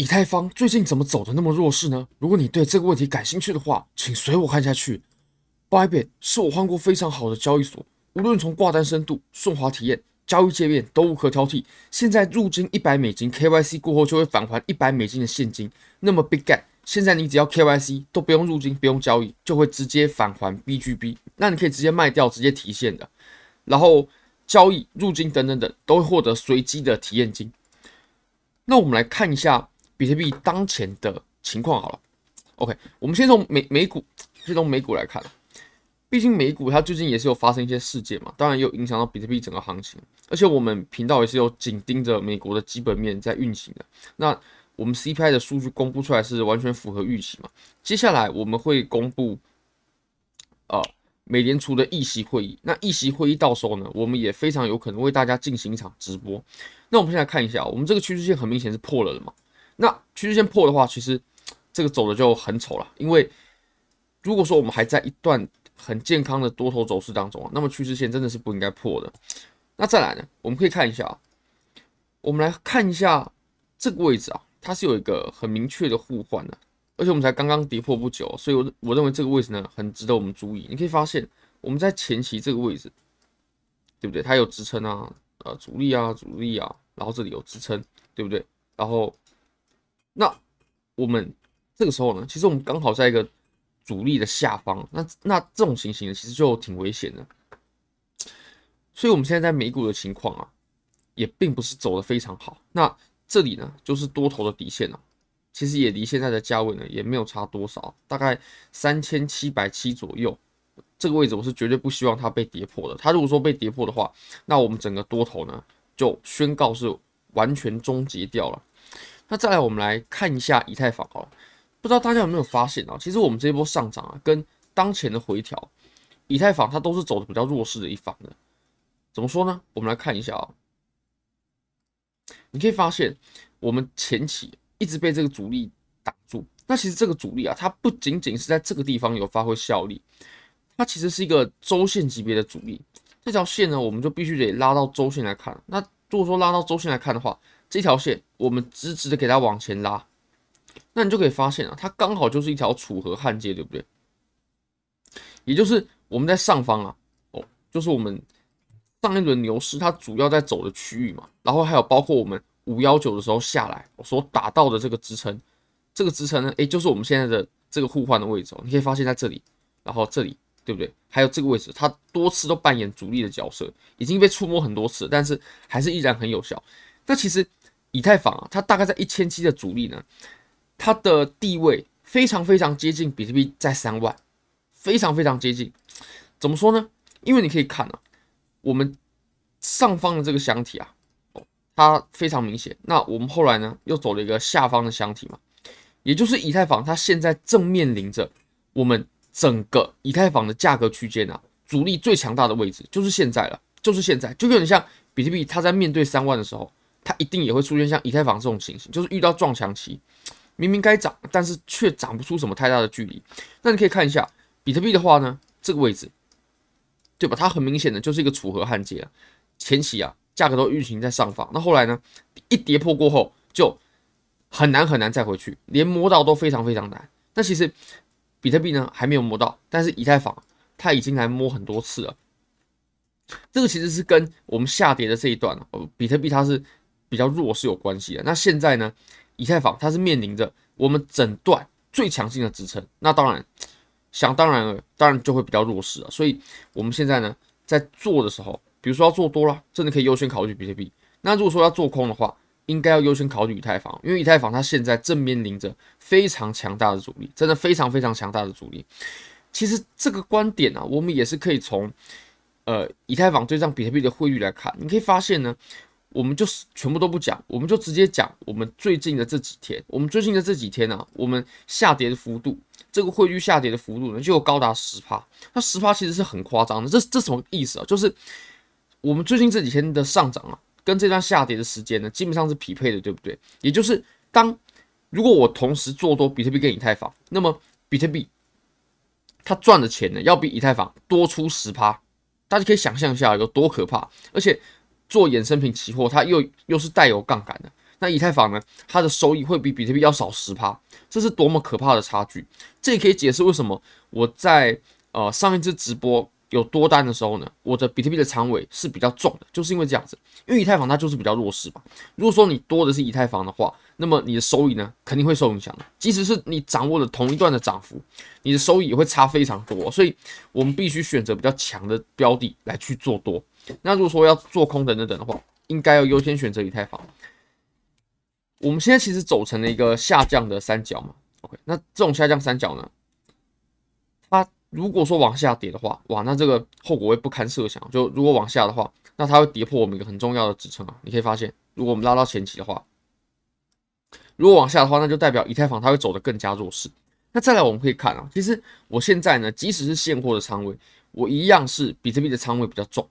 以太坊最近怎么走的那么弱势呢？如果你对这个问题感兴趣的话，请随我看下去。Bybit 是我换过非常好的交易所，无论从挂单深度、顺滑体验、交易界面都无可挑剔。现在入金一百美金，KYC 过后就会返还一百美金的现金。那么 Bitget 现在你只要 KYC 都不用入金，不用交易，就会直接返还 BGB。那你可以直接卖掉，直接提现的。然后交易、入金等等等，都会获得随机的体验金。那我们来看一下。比特币当前的情况好了，OK，我们先从美美股，先从美股来看。毕竟美股它最近也是有发生一些事件嘛，当然也有影响到比特币整个行情。而且我们频道也是有紧盯着美国的基本面在运行的。那我们 CPI 的数据公布出来是完全符合预期嘛？接下来我们会公布，呃，美联储的议息会议。那议息会议到时候呢，我们也非常有可能为大家进行一场直播。那我们现在看一下，我们这个趋势线很明显是破了的嘛。那趋势线破的话，其实这个走的就很丑了。因为如果说我们还在一段很健康的多头走势当中啊，那么趋势线真的是不应该破的。那再来呢，我们可以看一下，我们来看一下这个位置啊，它是有一个很明确的互换的，而且我们才刚刚跌破不久，所以我我认为这个位置呢很值得我们注意。你可以发现我们在前期这个位置，对不对？它有支撑啊，呃，阻力啊，阻力啊，然后这里有支撑，对不对？然后那我们这个时候呢，其实我们刚好在一个阻力的下方，那那这种情形呢，其实就挺危险的。所以，我们现在在美股的情况啊，也并不是走得非常好。那这里呢，就是多头的底线了，其实也离现在的价位呢，也没有差多少，大概三千七百七左右。这个位置我是绝对不希望它被跌破的。它如果说被跌破的话，那我们整个多头呢，就宣告是完全终结掉了。那再来，我们来看一下以太坊好了。不知道大家有没有发现啊？其实我们这一波上涨啊，跟当前的回调，以太坊它都是走的比较弱势的一方的。怎么说呢？我们来看一下啊。你可以发现，我们前期一直被这个阻力挡住。那其实这个阻力啊，它不仅仅是在这个地方有发挥效力，它其实是一个周线级别的阻力。这条线呢，我们就必须得拉到周线来看。那如果说拉到周线来看的话，这条线我们直直的给它往前拉，那你就可以发现啊，它刚好就是一条楚河汉界，对不对？也就是我们在上方啊，哦，就是我们上一轮牛市它主要在走的区域嘛，然后还有包括我们五幺九的时候下来所打到的这个支撑，这个支撑呢，诶，就是我们现在的这个互换的位置哦，你可以发现在这里，然后这里，对不对？还有这个位置，它多次都扮演主力的角色，已经被触摸很多次，但是还是依然很有效。那其实。以太坊啊，它大概在一千七的阻力呢，它的地位非常非常接近比特币在三万，非常非常接近。怎么说呢？因为你可以看啊，我们上方的这个箱体啊，它非常明显。那我们后来呢，又走了一个下方的箱体嘛，也就是以太坊它现在正面临着我们整个以太坊的价格区间啊，阻力最强大的位置就是现在了，就是现在，就有点像比特币它在面对三万的时候。它一定也会出现像以太坊这种情形，就是遇到撞墙期，明明该涨，但是却涨不出什么太大的距离。那你可以看一下比特币的话呢，这个位置，对吧？它很明显的就是一个楚河汉界啊。前期啊，价格都运行在上方，那后来呢，一跌破过后就很难很难再回去，连摸到都非常非常难。那其实比特币呢还没有摸到，但是以太坊它已经来摸很多次了。这个其实是跟我们下跌的这一段，哦，比特币它是。比较弱是有关系的。那现在呢，以太坊它是面临着我们整段最强劲的支撑，那当然想当然了，当然就会比较弱势了。所以我们现在呢，在做的时候，比如说要做多了，真的可以优先考虑比特币。那如果说要做空的话，应该要优先考虑以太坊，因为以太坊它现在正面临着非常强大的阻力，真的非常非常强大的阻力。其实这个观点呢、我们也是可以从呃以太坊对上比特币的汇率来看，你可以发现呢。我们就是全部都不讲，我们就直接讲我们最近的这几天。我们最近的这几天呢、我们下跌的幅度，这个汇率下跌的幅度呢，就有高达十趴。那十趴其实是很夸张的，这这什么意思啊？就是我们最近这几天的上涨啊，跟这段下跌的时间呢，基本上是匹配的，对不对？也就是当如果我同时做多比特币跟以太坊，那么比特币它赚的钱呢，要比以太坊多出十趴。大家可以想象一下有多可怕，而且。做衍生品期货，它又又是带有杠杆的，那以太坊呢，它的收益会比比特币要少十趴，这是多么可怕的差距！这也可以解释为什么我在呃上一次直播。有多单的时候呢，我的比特币的仓位是比较重的，就是因为这样子，因为以太坊它就是比较弱势吧。如果说你多的是以太坊的话，那么你的收益呢肯定会受影响的。即使是你掌握了同一段的涨幅，你的收益也会差非常多。所以我们必须选择比较强的标的来去做多。那如果说要做空等等等的话，应该要优先选择以太坊。我们现在其实走成了一个下降的三角嘛，OK，那这种下降三角呢，它。如果说往下跌的话，哇，那这个后果会不堪设想。就如果往下的话，那它会跌破我们一个很重要的支撑啊。你可以发现，如果我们拉到前期的话，如果往下的话，那就代表以太坊它会走得更加弱势。那再来我们可以看啊，其实我现在呢，即使是现货的仓位，我一样是比特币的仓位比较重，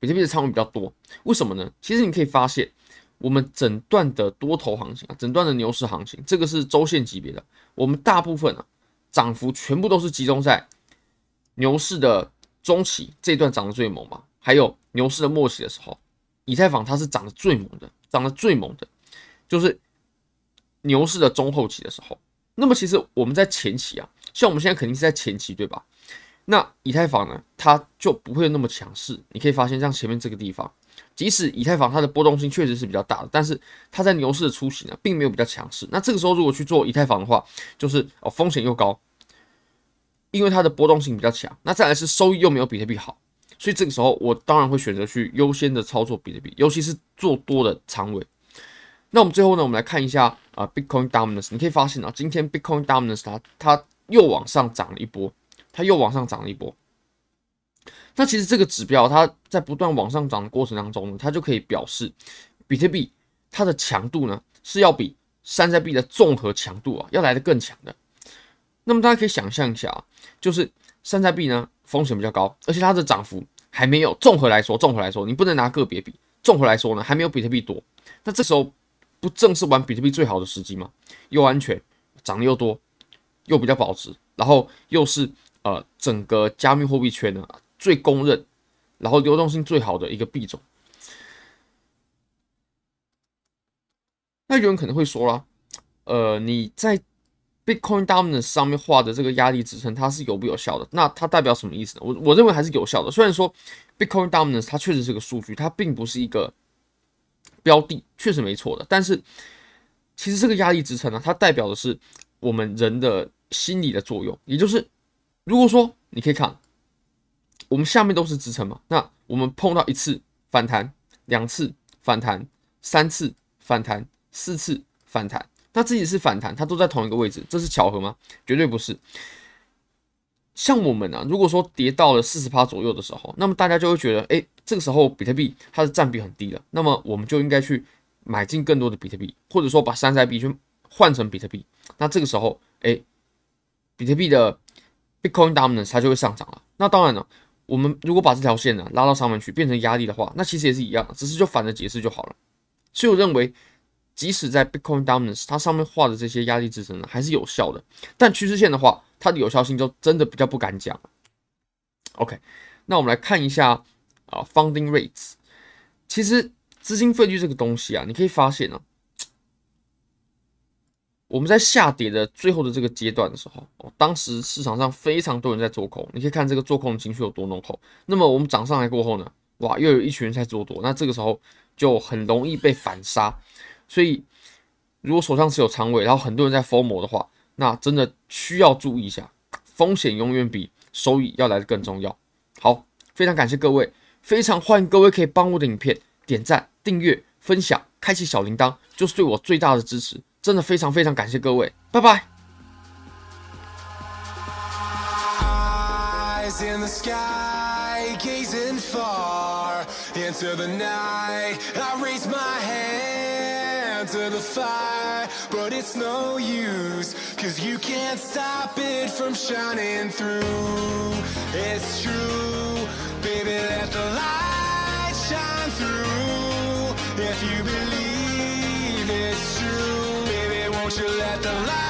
比特币的仓位比较多。为什么呢？其实你可以发现，我们整段的多头行情啊，整段的牛市行情，这个是周线级别的，我们大部分啊涨幅全部都是集中在。牛市的中期这段涨得最猛嘛，还有牛市的末期的时候，以太坊它是涨得最猛的，涨得最猛的，就是牛市的中后期的时候。那么其实我们在前期啊，像我们现在肯定是在前期，对吧？那以太坊呢，它就不会那么强势。你可以发现，像前面这个地方，即使以太坊它的波动性确实是比较大的，但是它在牛市的初期呢，并没有比较强势。那这个时候如果去做以太坊的话，就是哦风险又高。因为它的波动性比较强，那再来是收益又没有比特币好，所以这个时候我当然会选择去优先的操作比特币，尤其是做多的仓位。那我们最后呢，我们来看一下啊，Bitcoin Dominance，你可以发现啊，今天 Bitcoin Dominance 它它又往上涨了一波，它又往上涨了一波。那其实这个指标它在不断往上涨的过程当中呢，它就可以表示比特币它的强度呢是要比山寨币的综合强度啊要来得更强的。那么大家可以想象一下啊，就是山寨币呢风险比较高，而且它的涨幅还没有综合来说，综合来说你不能拿个别比，综合来说呢还没有比特币多。那这时候不正是玩比特币最好的时机吗？又安全，涨得又多，又比较保值，然后又是呃整个加密货币圈呢最公认，然后流动性最好的一个币种。那有人可能会说啦，呃你在。Bitcoin Dominance 上面画的这个压力支撑，它是有不有效的？那它代表什么意思呢？我我认为还是有效的。虽然说 Bitcoin Dominance 它确实是个数据，它并不是一个标的，确实没错的。但是其实这个压力支撑呢，它代表的是我们人的心理的作用。也就是，如果说你可以看，我们下面都是支撑嘛，那我们碰到一次反弹，两次反弹，三次反弹，四次反弹。那自己是反弹，它都在同一个位置，这是巧合吗？绝对不是。像我们啊，如果说跌到了四十趴左右的时候，那么大家就会觉得，哎，这个时候比特币它的占比很低了，那么我们就应该去买进更多的比特币，或者说把山寨币去换成比特币。那这个时候，哎，比特币的 Bitcoin Dominance 它就会上涨了。那当然了，我们如果把这条线呢拉到上面去变成压力的话，那其实也是一样，只是就反着解释就好了。所以我认为。即使在 Bitcoin Dominance 它上面画的这些压力支撑呢，还是有效的。但趋势线的话，它的有效性就真的比较不敢讲。OK，那我们来看一下啊，Funding Rates。其实资金费率这个东西啊，你可以发现呢、啊，我们在下跌的最后的这个阶段的时候，哦，当时市场上非常多人在做空，你可以看这个做空的情绪有多浓厚。那么我们涨上来过后呢，哇，又有一群人在做多，那这个时候就很容易被反杀。所以，如果手上持有仓位，然后很多人在 FOMO 的话，那真的需要注意一下，风险永远比收益要来的更重要。好，非常感谢各位，非常欢迎各位可以帮我的影片点赞、订阅、分享、开启小铃铛，就是对我最大的支持。真的非常非常感谢各位，拜拜。Eyes in the sky, gazing far into the night. I raise my hand to the fire, but it's no use, cause you can't stop it from shining through. It's true, baby, let the light shine through. Don't you let the light